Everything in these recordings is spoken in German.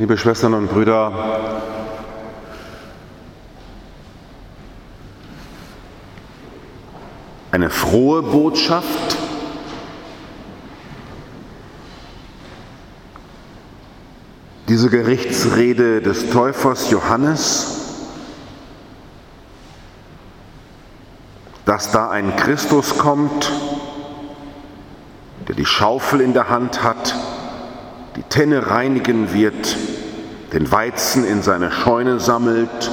Liebe Schwestern und Brüder, eine frohe Botschaft, diese Gerichtsrede des Täufers Johannes, dass da ein Christus kommt, der die Schaufel in der Hand hat, die Tenne reinigen wird, den Weizen in seine Scheune sammelt,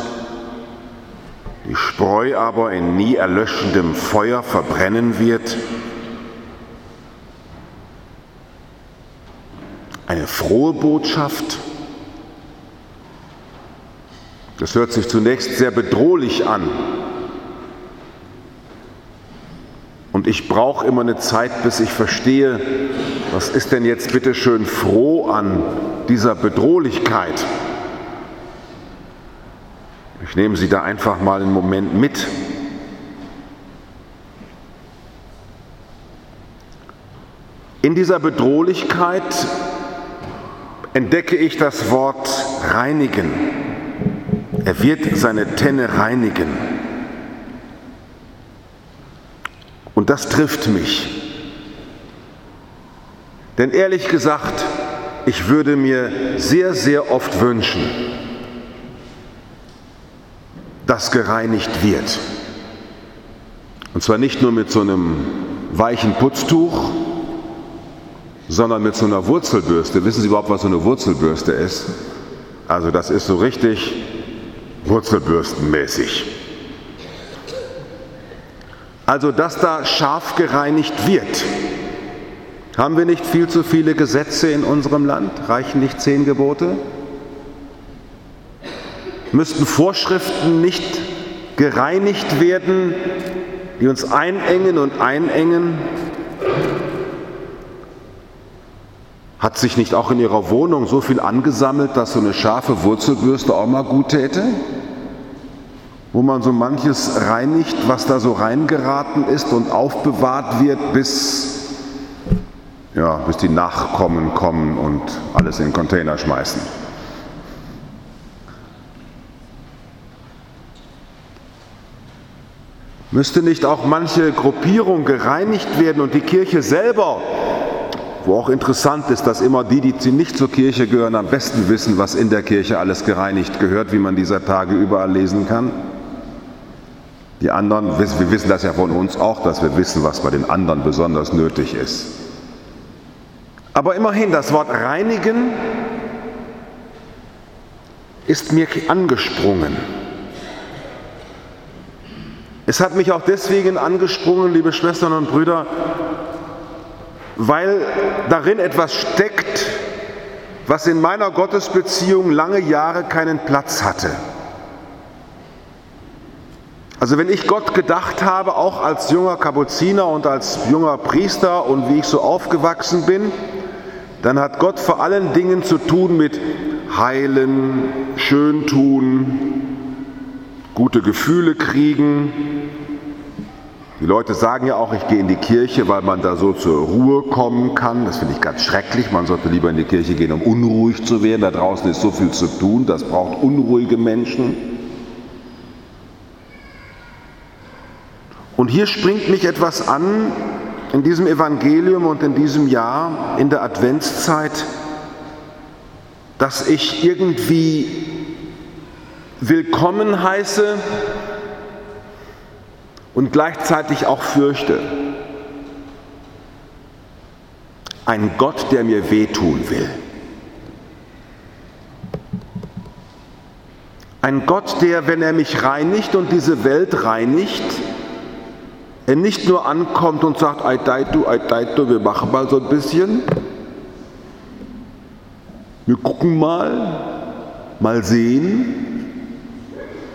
die Spreu aber in nie erlöschendem Feuer verbrennen wird. Eine frohe Botschaft. Das hört sich zunächst sehr bedrohlich an. Ich brauche immer eine Zeit, bis ich verstehe, was ist denn jetzt bitte schön froh an dieser Bedrohlichkeit. Ich nehme Sie da einfach mal einen Moment mit. In dieser Bedrohlichkeit entdecke ich das Wort reinigen. Er wird seine Tenne reinigen. Und das trifft mich. Denn ehrlich gesagt, ich würde mir sehr, sehr oft wünschen, dass gereinigt wird. Und zwar nicht nur mit so einem weichen Putztuch, sondern mit so einer Wurzelbürste. Wissen Sie überhaupt, was so eine Wurzelbürste ist? Also das ist so richtig Wurzelbürstenmäßig. Also, dass da scharf gereinigt wird. Haben wir nicht viel zu viele Gesetze in unserem Land? Reichen nicht zehn Gebote? Müssten Vorschriften nicht gereinigt werden, die uns einengen und einengen? Hat sich nicht auch in Ihrer Wohnung so viel angesammelt, dass so eine scharfe Wurzelbürste auch mal gut täte? Wo man so manches reinigt, was da so reingeraten ist und aufbewahrt wird, bis, ja, bis die Nachkommen kommen und alles in den Container schmeißen. Müsste nicht auch manche Gruppierung gereinigt werden und die Kirche selber, wo auch interessant ist, dass immer die, die nicht zur Kirche gehören, am besten wissen, was in der Kirche alles gereinigt gehört, wie man dieser Tage überall lesen kann? Die anderen, wir wissen das ja von uns auch, dass wir wissen, was bei den anderen besonders nötig ist. Aber immerhin, das Wort reinigen ist mir angesprungen. Es hat mich auch deswegen angesprungen, liebe Schwestern und Brüder, weil darin etwas steckt, was in meiner Gottesbeziehung lange Jahre keinen Platz hatte. Also wenn ich Gott gedacht habe, auch als junger Kapuziner und als junger Priester und wie ich so aufgewachsen bin, dann hat Gott vor allen Dingen zu tun mit Heilen, Schöntun, gute Gefühle kriegen. Die Leute sagen ja auch, ich gehe in die Kirche, weil man da so zur Ruhe kommen kann. Das finde ich ganz schrecklich. Man sollte lieber in die Kirche gehen, um unruhig zu werden. Da draußen ist so viel zu tun. Das braucht unruhige Menschen. Und hier springt mich etwas an in diesem Evangelium und in diesem Jahr, in der Adventszeit, dass ich irgendwie willkommen heiße und gleichzeitig auch fürchte. Ein Gott, der mir wehtun will. Ein Gott, der, wenn er mich reinigt und diese Welt reinigt, nicht nur ankommt und sagt, died to, wir machen mal so ein bisschen, wir gucken mal, mal sehen,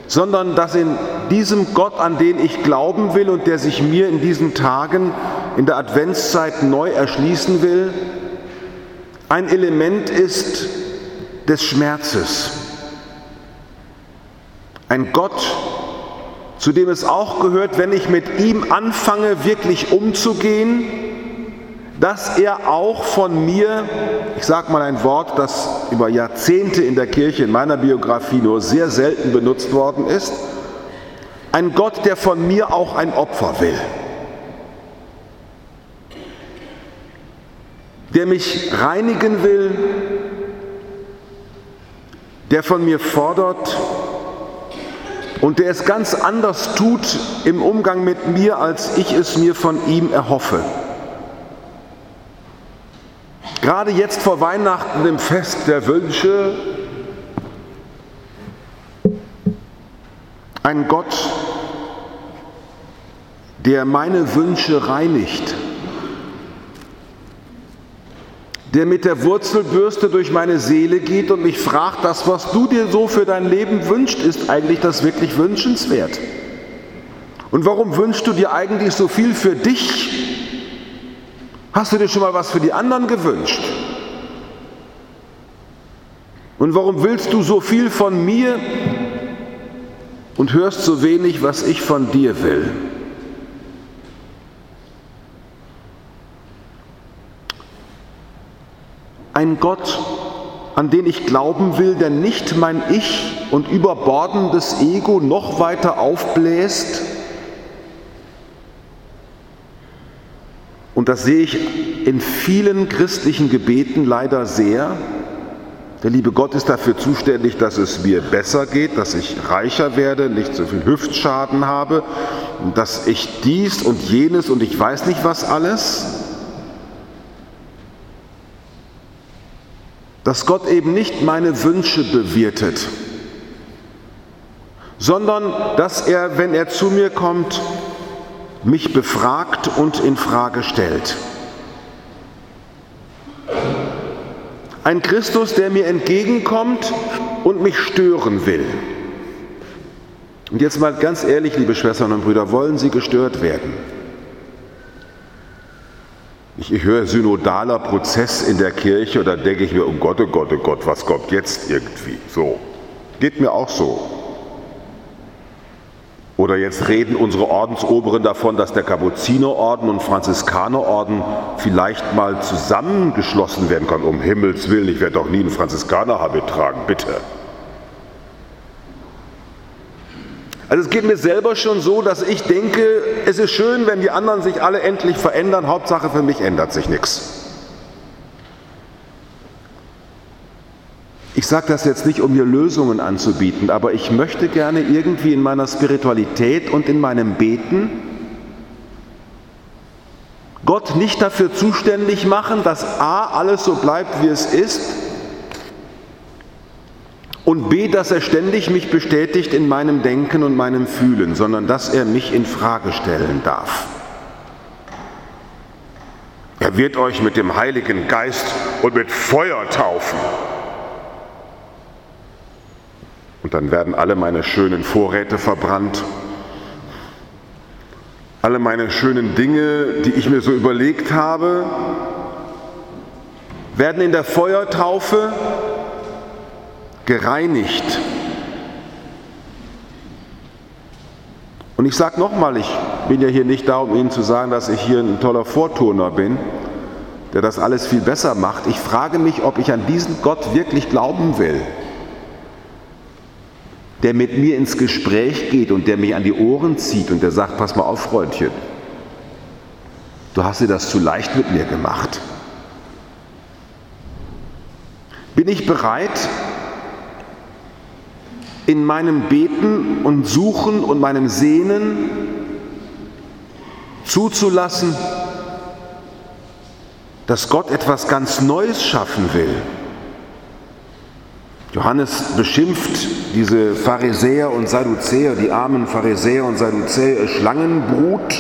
sondern dass in diesem Gott, an den ich glauben will und der sich mir in diesen Tagen in der Adventszeit neu erschließen will, ein Element ist des Schmerzes. Ein Gott, zu dem es auch gehört, wenn ich mit ihm anfange, wirklich umzugehen, dass er auch von mir, ich sage mal ein Wort, das über Jahrzehnte in der Kirche in meiner Biografie nur sehr selten benutzt worden ist, ein Gott, der von mir auch ein Opfer will. Der mich reinigen will, der von mir fordert und der es ganz anders tut im Umgang mit mir, als ich es mir von ihm erhoffe. Gerade jetzt vor Weihnachten im Fest der Wünsche, ein Gott, der meine Wünsche reinigt, der mit der Wurzelbürste durch meine Seele geht und mich fragt, das, was du dir so für dein Leben wünschst, ist eigentlich das wirklich wünschenswert? Und warum wünschst du dir eigentlich so viel für dich? Hast du dir schon mal was für die anderen gewünscht? Und warum willst du so viel von mir und hörst so wenig, was ich von dir will? Ein Gott, an den ich glauben will, der nicht mein Ich und überbordendes Ego noch weiter aufbläst. Und das sehe ich in vielen christlichen Gebeten leider sehr. Der liebe Gott ist dafür zuständig, dass es mir besser geht, dass ich reicher werde, nicht so viel Hüftschaden habe, dass ich dies und jenes und ich weiß nicht was alles. Dass Gott eben nicht meine Wünsche bewirtet, sondern dass er, wenn er zu mir kommt, mich befragt und in Frage stellt. Ein Christus, der mir entgegenkommt und mich stören will. Und jetzt mal ganz ehrlich, liebe Schwestern und Brüder, wollen Sie gestört werden? Ich, höre synodaler Prozess in der Kirche und dann denke ich mir, oh Gott, oh Gott, oh Gott, was kommt jetzt irgendwie? So, geht mir auch so. Oder jetzt reden unsere Ordensoberen davon, dass der Kapuzinerorden und Franziskanerorden vielleicht mal zusammengeschlossen werden kann. Um Himmels Willen, ich werde doch nie einen Franziskanerhabit tragen, bitte. Also es geht mir selber schon so, dass ich denke, es ist schön, wenn die anderen sich alle endlich verändern, Hauptsache für mich ändert sich nichts. Ich sage das jetzt nicht, um mir Lösungen anzubieten, aber ich möchte gerne irgendwie in meiner Spiritualität und in meinem Beten Gott nicht dafür zuständig machen, dass A alles so bleibt, wie es ist, und B, dass er ständig mich bestätigt in meinem Denken und meinem Fühlen, sondern dass er mich in Frage stellen darf. Er wird euch mit dem Heiligen Geist und mit Feuer taufen. Und dann werden alle meine schönen Vorräte verbrannt, alle meine schönen Dinge, die ich mir so überlegt habe, werden in der Feuertaufe gereinigt. Und ich sage nochmal, ich bin ja hier nicht da, um Ihnen zu sagen, dass ich hier ein toller Vorturner bin, der das alles viel besser macht. Ich frage mich, ob ich an diesen Gott wirklich glauben will, der mit mir ins Gespräch geht und der mich an die Ohren zieht und der sagt, pass mal auf, Freundchen, du hast dir das zu leicht mit mir gemacht. Bin ich bereit, in meinem Beten und Suchen und meinem Sehnen zuzulassen, dass Gott etwas ganz Neues schaffen will. Johannes beschimpft diese Pharisäer und Sadduzäer, die armen Pharisäer und Sadduzäer, Schlangenbrut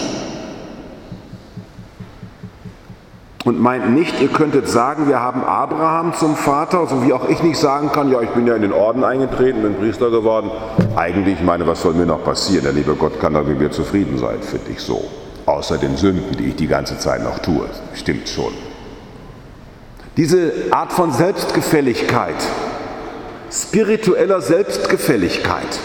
und meint nicht, ihr könntet sagen, wir haben Abraham zum Vater, so wie auch ich nicht sagen kann, ja, ich bin ja in den Orden eingetreten, bin Priester geworden. Eigentlich, ich meine, was soll mir noch passieren? Der liebe Gott kann doch mit mir zufrieden sein, finde ich so. Außer den Sünden, die ich die ganze Zeit noch tue. Stimmt schon. Diese Art von Selbstgefälligkeit, spiritueller Selbstgefälligkeit,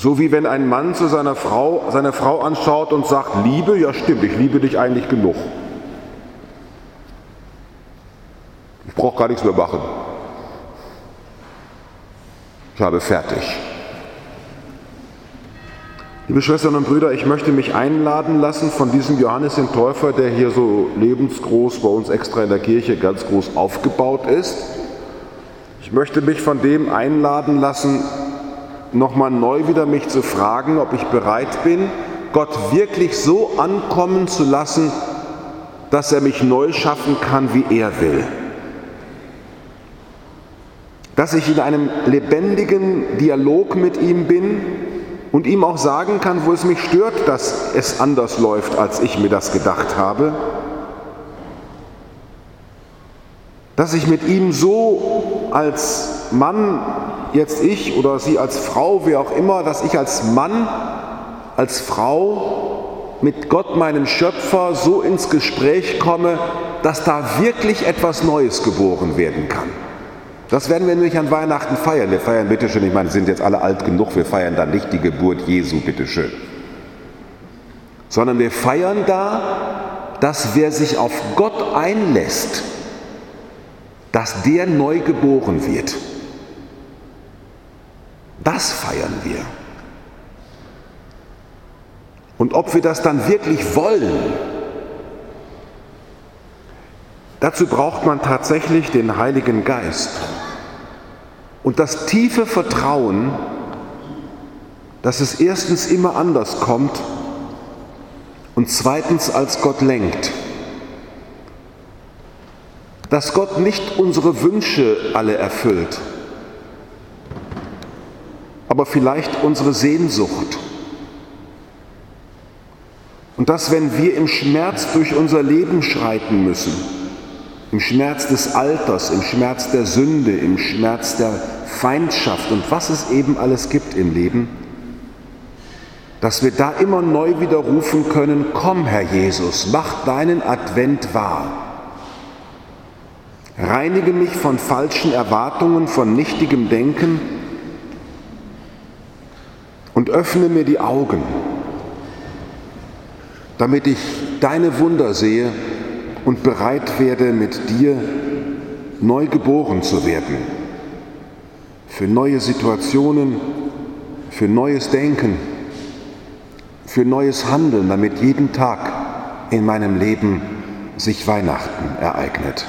So wie wenn ein Mann zu seiner Frau, seine Frau anschaut und sagt, Liebe, ja stimmt, ich liebe dich eigentlich genug. Ich brauche gar nichts mehr machen. Ich habe fertig. Liebe Schwestern und Brüder, ich möchte mich einladen lassen von diesem Johannes den Täufer, der hier so lebensgroß bei uns extra in der Kirche ganz groß aufgebaut ist. Ich möchte mich von dem einladen lassen, nochmal neu wieder mich zu fragen, ob ich bereit bin, Gott wirklich so ankommen zu lassen, dass er mich neu schaffen kann, wie er will. Dass ich in einem lebendigen Dialog mit ihm bin und ihm auch sagen kann, wo es mich stört, dass es anders läuft, als ich mir das gedacht habe. Dass ich mit ihm so als Mann jetzt ich oder Sie als Frau, wer auch immer, dass ich als Mann, als Frau mit Gott, meinem Schöpfer, so ins Gespräch komme, dass da wirklich etwas Neues geboren werden kann. Das werden wir nämlich an Weihnachten feiern. Wir feiern, bitteschön, ich meine, sind jetzt alle alt genug, wir feiern da nicht die Geburt Jesu, bitteschön. Sondern wir feiern da, dass wer sich auf Gott einlässt, dass der neu geboren wird. Das feiern wir. Und ob wir das dann wirklich wollen, dazu braucht man tatsächlich den Heiligen Geist und das tiefe Vertrauen, dass es erstens immer anders kommt und zweitens als Gott lenkt. Dass Gott nicht unsere Wünsche alle erfüllt, aber vielleicht unsere Sehnsucht. Und dass, wenn wir im Schmerz durch unser Leben schreiten müssen, im Schmerz des Alters, im Schmerz der Sünde, im Schmerz der Feindschaft und was es eben alles gibt im Leben, dass wir da immer neu wieder rufen können, komm Herr Jesus, mach deinen Advent wahr. Reinige mich von falschen Erwartungen, von nichtigem Denken, und öffne mir die Augen, damit ich deine Wunder sehe und bereit werde, mit dir neu geboren zu werden. Für neue Situationen, für neues Denken, für neues Handeln, damit jeden Tag in meinem Leben sich Weihnachten ereignet.